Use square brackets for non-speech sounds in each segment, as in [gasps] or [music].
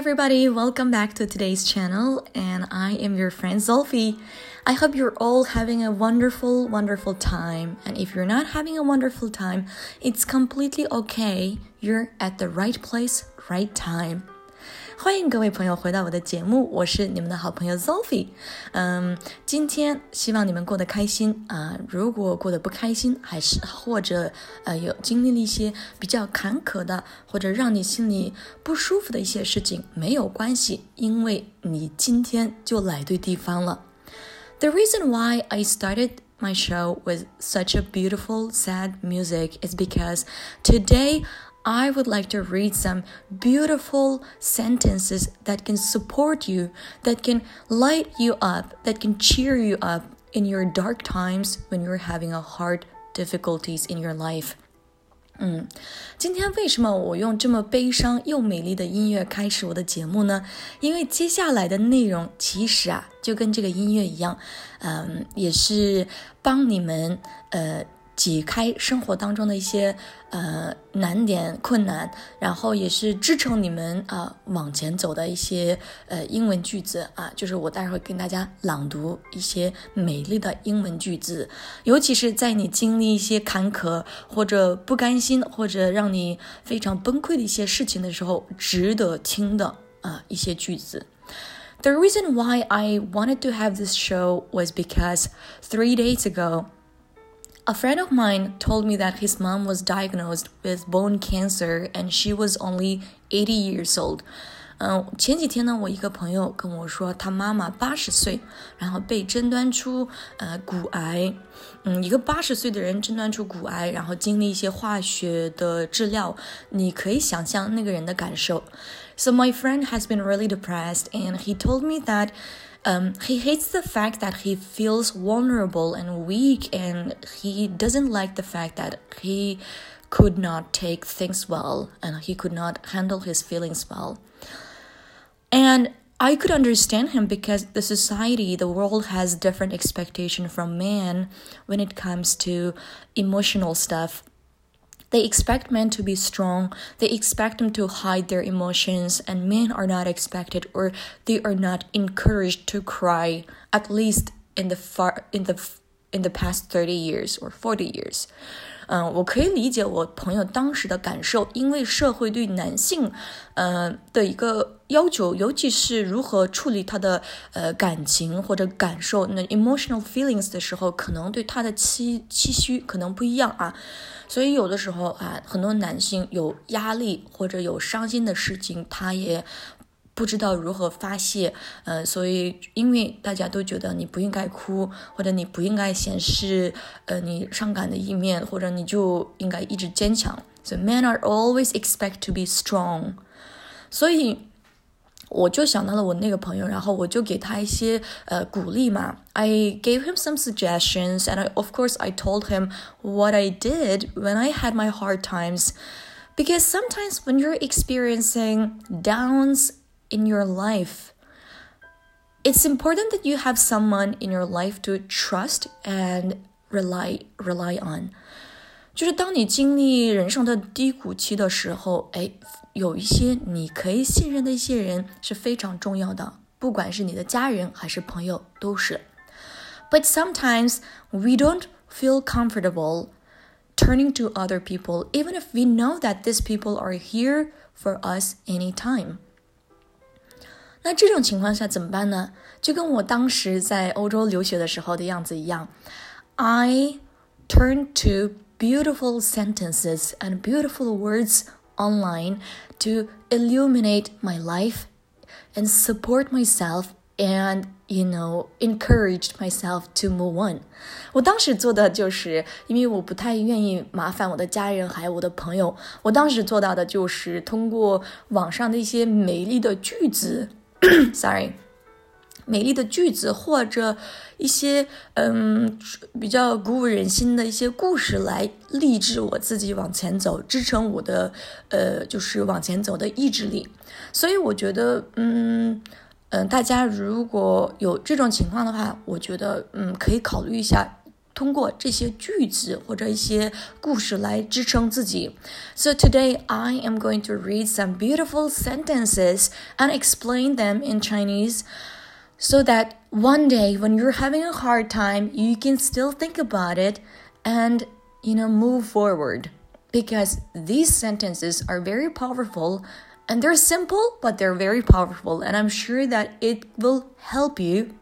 everybody, welcome back to today's channel, and I am your friend Sophie. I hope you're all having a wonderful, wonderful time. And if you're not having a wonderful time, it's completely okay. You're at the right place, right time. 欢迎各位朋友回到我的节目，我是你们的好朋友 Sophie。嗯，今天希望你们过得开心啊、如果过得不开心，还是或者呃有经历了一些比较坎坷的，或者让你心里不舒服的一些事情，没有关系，因为你今天就来对地方了。The reason why I started my show with such a beautiful, sad music is because today I would like to read some beautiful sentences that can support you, that can light you up, that can cheer you up in your dark times when you're having a hard difficulties in your life. 嗯，今天为什么我用这么悲伤又美丽的音乐开始我的节目呢？因为接下来的内容其实啊，就跟这个音乐一样，嗯，也是帮你们呃。 解开生活当中的一些呃难点困难，然后也是支撑你们啊往前走的一些呃英文句子啊，就是我待会儿跟大家朗读一些美丽的英文句子，尤其是在你经历一些坎坷或者不甘心或者让你非常崩溃的一些事情的时候，值得听的啊一些句子。The reason why I wanted to have this show was because three days ago. A friend of mine told me that his mom was diagnosed with bone cancer and she was only 80 years old. 嗯，前几天呢，我一个朋友跟我说，他妈妈八十岁，然后被诊断出呃骨癌。嗯，一个八十岁的人诊断出骨癌，然后经历一些化学的治疗，你可以想象那个人的感受。So my friend has been really depressed, and he told me that. Um, he hates the fact that he feels vulnerable and weak, and he doesn't like the fact that he could not take things well and he could not handle his feelings well. And I could understand him because the society, the world has different expectation from man when it comes to emotional stuff they expect men to be strong. They expect them to hide their emotions, and men are not expected or they are not encouraged to cry. At least in the far in the in the past thirty years or forty years. 嗯，我可以理解我朋友当时的感受，因为社会对男性，呃的一个要求，尤其是如何处理他的呃感情或者感受，那 emotional feelings 的时候，可能对他的期期许可能不一样啊。所以有的时候啊，很多男性有压力或者有伤心的事情，他也。不知道如何发泄，呃，所以因为大家都觉得你不应该哭，或者你不应该显示，呃，你伤感的一面，或者你就应该一直坚强。So men are always expect to be strong。所以我就想到了我那个朋友，然后我就给他一些呃鼓励嘛。I gave him some suggestions, and I, of course I told him what I did when I had my hard times. Because sometimes when you're experiencing downs in your life. It's important that you have someone in your life to trust and rely rely on. 就是当你经历人生的低谷期的时候，哎，有一些你可以信任的一些人是非常重要的，不管是你的家人还是朋友，都是。But sometimes we don't feel comfortable turning to other people, even if we know that these people are here for us anytime. 那这种情况下怎么办呢？就跟我当时在欧洲留学的时候的样子一样，I turn to beautiful sentences and beautiful words online to illuminate my life and support myself and you know encouraged myself to move on。我当时做的就是，因为我不太愿意麻烦我的家人还有我的朋友，我当时做到的就是通过网上的一些美丽的句子。 [clears throat] sorry，美丽的句子或者一些嗯比较鼓舞人心的一些故事来励志我自己往前走，支撑我的呃就是往前走的意志力。所以我觉得嗯嗯大家如果有这种情况的话，我觉得嗯可以考虑一下。通过这些句子或者一些故事来支撑自己。So today I am going to read some beautiful sentences and explain them in Chinese so that one day when you're having a hard time, you can still think about it and, you know, move forward. Because these sentences are very powerful and they're simple, but they're very powerful. And I'm sure that it will help you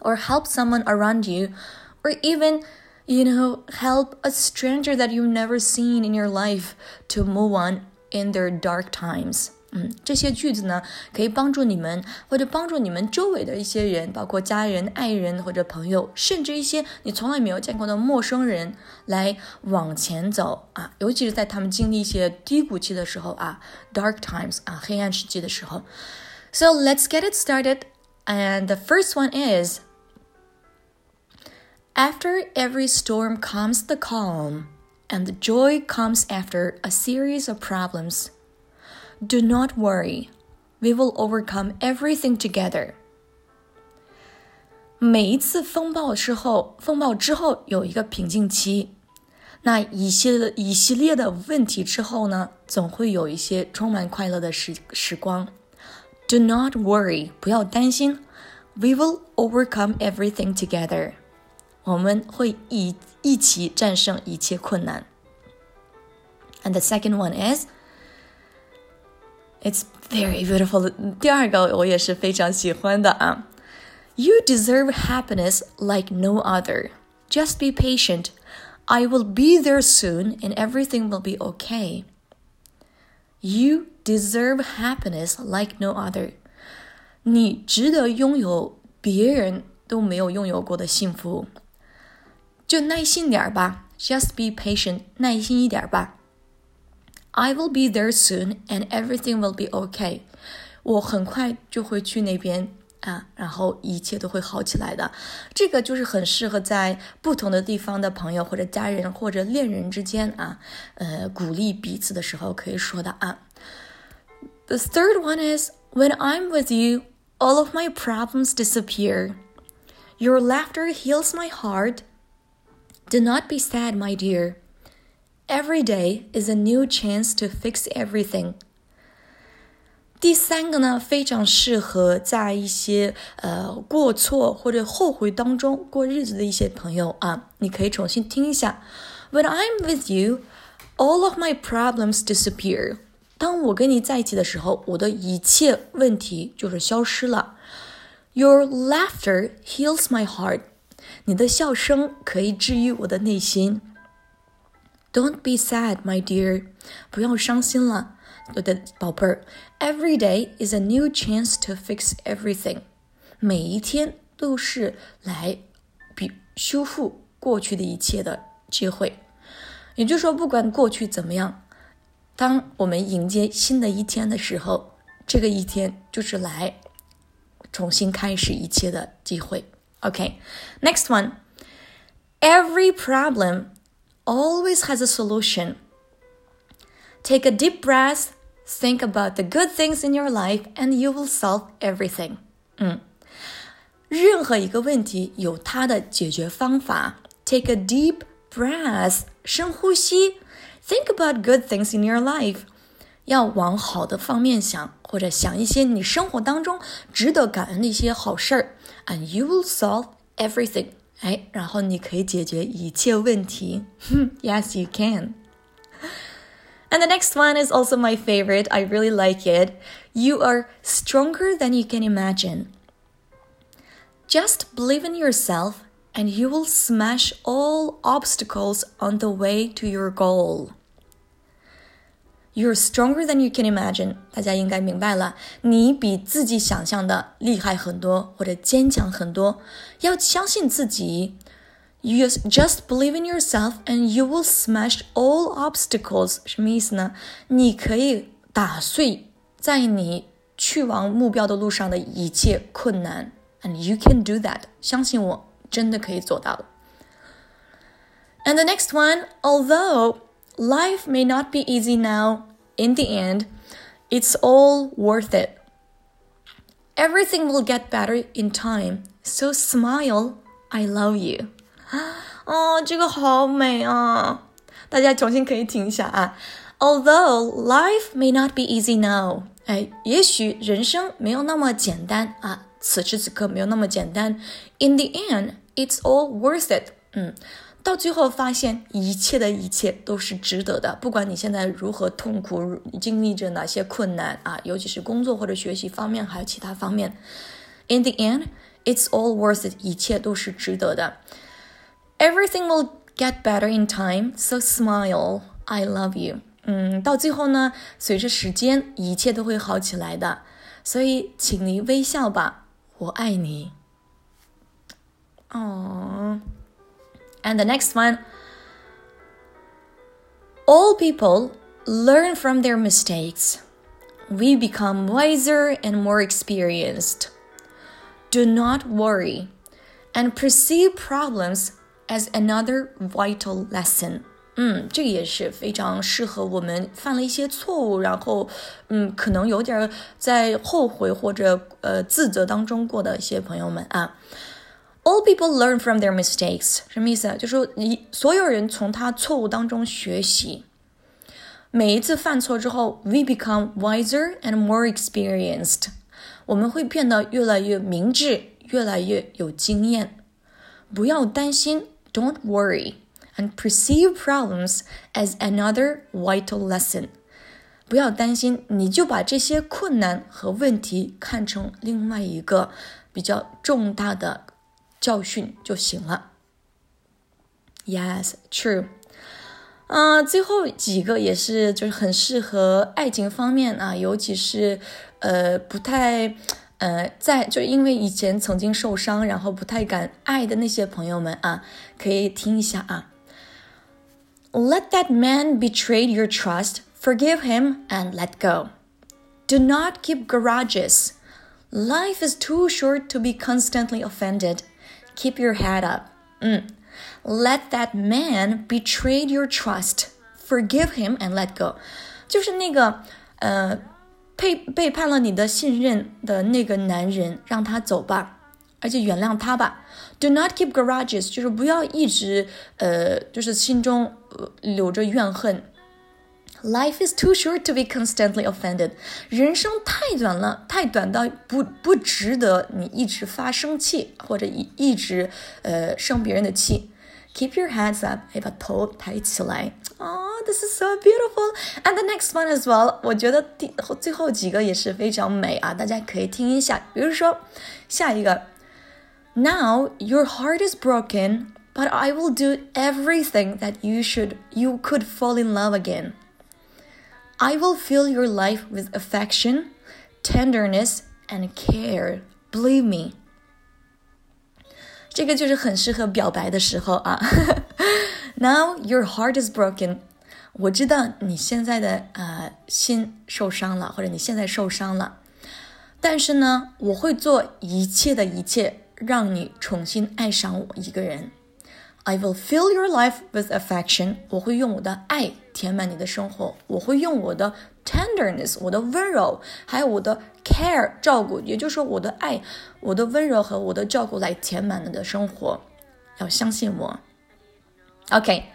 or help someone around you or even you know help a stranger that you've never seen in your life to move on in their dark times 嗯，这些句子呢，可以帮助你们，或者帮助你们周围的一些人，包括家人、爱人或者朋友，甚至一些你从来没有见过的陌生人，来往前走啊。尤其是在他们经历一些低谷期的时候啊，dark times 啊，黑暗时期的时候。So let's get it started. And the first one is After every storm comes the calm, and the joy comes after a series of problems. Do not worry, we will overcome everything together. 每一次风暴之后，风暴之后有一个平静期，那一系列一系列的问题之后呢，总会有一些充满快乐的时时光。Do not worry，不要担心，We will overcome everything together。 我们会一一起战胜一切困难。And the second one is it's very beautiful. 第二个我也是非常喜欢的啊。You deserve happiness like no other. Just be patient. I will be there soon and everything will be okay. You deserve happiness like no other. 你值得拥有别人都没有拥有过的幸福。 就耐心点吧，Just be patient，耐心一点吧。I will be there soon, and everything will be okay。我很快就会去那边啊，然后一切都会好起来的。这个就是很适合在不同的地方的朋友或者家人或者恋人之间啊，呃，鼓励彼此的时候可以说的啊。The third one is when I'm with you, all of my problems disappear. Your laughter heals my heart. Do not be sad, my dear. Every day is a new chance to fix everything. 第三个呢，非常适合在一些呃过错或者后悔当中过日子的一些朋友啊，你可以重新听一下。When I'm with you, all of my problems disappear. 当我跟你在一起的时候，我的一切问题就是消失了。Your laughter heals my heart. 你的笑声可以治愈我的内心。Don't be sad, my dear. 不要伤心了。我的宝贝儿，Every day is a new chance to fix everything。每一天都是来比修复过去的一切的机会。也就是说，不管过去怎么样，当我们迎接新的一天的时候，这个一天就是来重新开始一切的机会。Okay, next one. Every problem always has a solution. Take a deep breath Think about the good things in your life, and you will solve everything. 嗯，任何一个问题有它的解决方法。Take a deep breath，深呼吸。Think about good things in your life，要往好的方面想， 或者想一些你生活当中值得感恩的一些好事儿。And you will solve everything。哎，然后你可以解决一切问题。yes, [laughs] you can. And the next one is also my favorite. I really like it. You are stronger than you can imagine. Just believe in yourself and you will smash all obstacles on the way to your goal. You're stronger than you can imagine. 大家应该明白了，你比自己想象的厉害很多，或者坚强很多。要相信自己。you just believe in yourself and you will smash all obstacles. 什么意思呢？你可以打碎在你去往目标的路上的一切困难，and you can do that. 相信我，真的可以做到。And the next one, although life may not be easy now, in the end, it's all worth it. Everything will get better in time. So smile. I love you. [gasps] 哦，这个好美啊！大家重新可以听一下啊。Although life may not be easy now，哎，也许人生没有那么简单啊，此时此刻没有那么简单。In the end, it's all worth it。嗯。 到最后发现，一切的一切都是值得的。不管你现在如何痛苦，经历着哪些困难啊，尤其是工作或者学习方面，还有其他方面。In the end, it's all worth it。一切都是值得的。Everything will get better in time, so smile. I love you。嗯，到最后呢，随着时间，一切都会好起来的。所以，请你微笑吧，我爱你。哦。 And the next one all people learn from their mistakes. We become wiser and more experienced. Do not worry and perceive problems as another vital lesson. 嗯，这个也是非常适合我们犯了一些错误，然后嗯，可能有点在后悔或者呃自责当中过的一些朋友们啊。 All people learn from their mistakes，什么意思啊？就是说，你所有人从他错误当中学习。每一次犯错之后，we become wiser and more experienced，我们会变得越来越明智，越来越有经验。不要担心，don't worry and perceive problems as another vital lesson。不要担心，你就把这些困难和问题看成另外一个比较重大的。 教训就行了。Yes, true。啊，最后几个也是就是很适合爱情方面啊，尤其是呃不太呃在就因为以前曾经受伤，然后不太敢爱的那些朋友们啊，可以听一下啊。Let that man betray your trust, forgive him and let go. Do not keep grudges. Life is too short to be constantly offended. Keep your head up. 嗯，Let that man betray your trust. Forgive him and let go. 就是那个呃背背叛了你的信任的那个男人，让他走吧，而且原谅他吧。Do not keep grudges，就是不要一直呃就是心中呃留着怨恨。Life is too short to be constantly offended。人生太短了，太短到不不值得你一直发生气，或者一一直呃生别人的气。Keep your hands up，哎，把头抬起来。Oh, this is so beautiful. And the next one as well，我觉得第最后几个也是非常美啊，大家可以听一下。比如说下一个，Now your heart is broken, but I will do everything that you should you could fall in love again. I will fill your life with affection, tenderness, and care. Believe me. 这个就是很适合表白的时候啊。Now [laughs] your heart is broken. 我知道你现在的呃心受伤了，或者你现在受伤了，但是呢，我会做一切的一切，让你重新爱上我一个人。 I will fill your life with affection。我会用我的爱填满你的生活。我会用我的 tenderness，我的温柔，还有我的 care 照顾，也就是说我的爱、我的温柔和我的照顾来填满你的生活。要相信我。OK，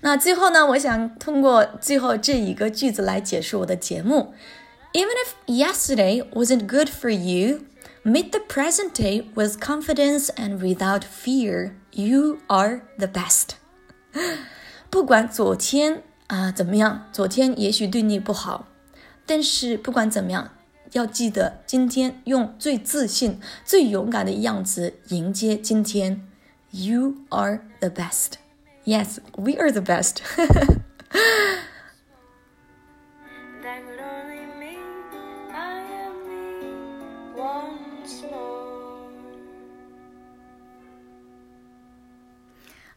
那最后呢，我想通过最后这一个句子来结束我的节目。Even if yesterday wasn't good for you, meet the present day with confidence and without fear. You are the best。[gasps] 不管昨天啊怎么样，昨天也许对你不好，但是不管怎么样，要记得今天用最自信、最勇敢的样子迎接今天。You are the best. Yes, we are the best. [laughs]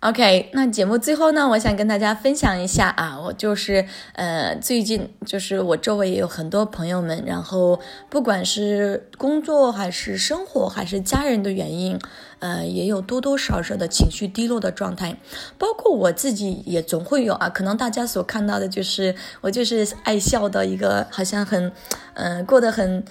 OK，那节目最后呢，我想跟大家分享一下啊，我就是呃，最近就是我周围也有很多朋友们，然后不管是工作还是生活还是家人的原因，呃，也有多多少少的情绪低落的状态，包括我自己也总会有啊。可能大家所看到的就是我就是爱笑的一个，好像很，嗯，过得很。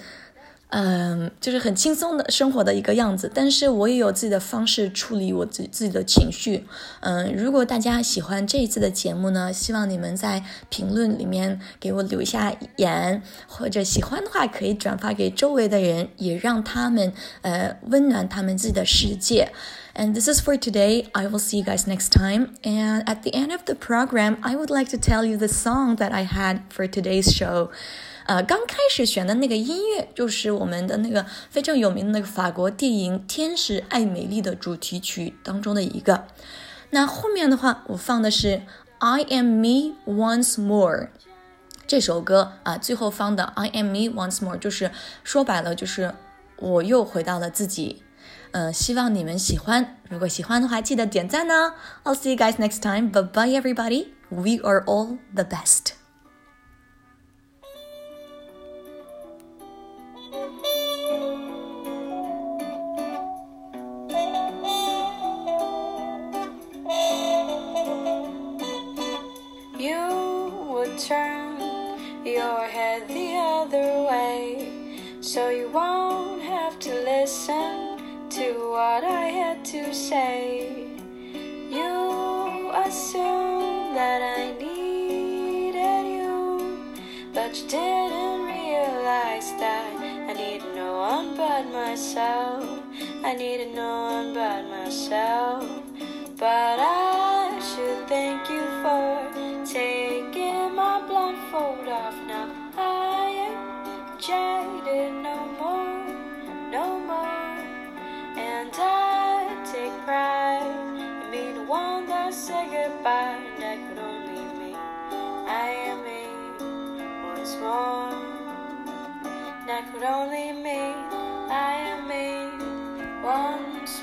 嗯，就是很轻松的生活的一个样子，但是我也有自己的方式处理我自自己的情绪。嗯，如果大家喜欢这一次的节目呢，希望你们在评论里面给我留下言，或者喜欢的话可以转发给周围的人，也让他们呃温暖他们自己的世界。And this is for today. I will see you guys next time. And at the end of the program, I would like to tell you the song that I had for today's show. 呃，刚开始选的那个音乐就是我们的那个非常有名的那个法国电影《天使爱美丽》的主题曲当中的一个。那后面的话，我放的是《I Am Me Once More》这首歌啊，最后放的《I Am Me Once More》就是说白了，就是我又回到了自己。 呃，希望你们喜欢。如果喜欢的话，记得点赞呢。I'll see you guys next time. Bye bye, everybody. We are all the best. I needed no one but myself, but I should thank you for taking my blindfold off now. I ain't jaded no more, no more. And I take pride in being the one that said goodbye. And that could only me. I am me once more. That could only me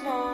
car.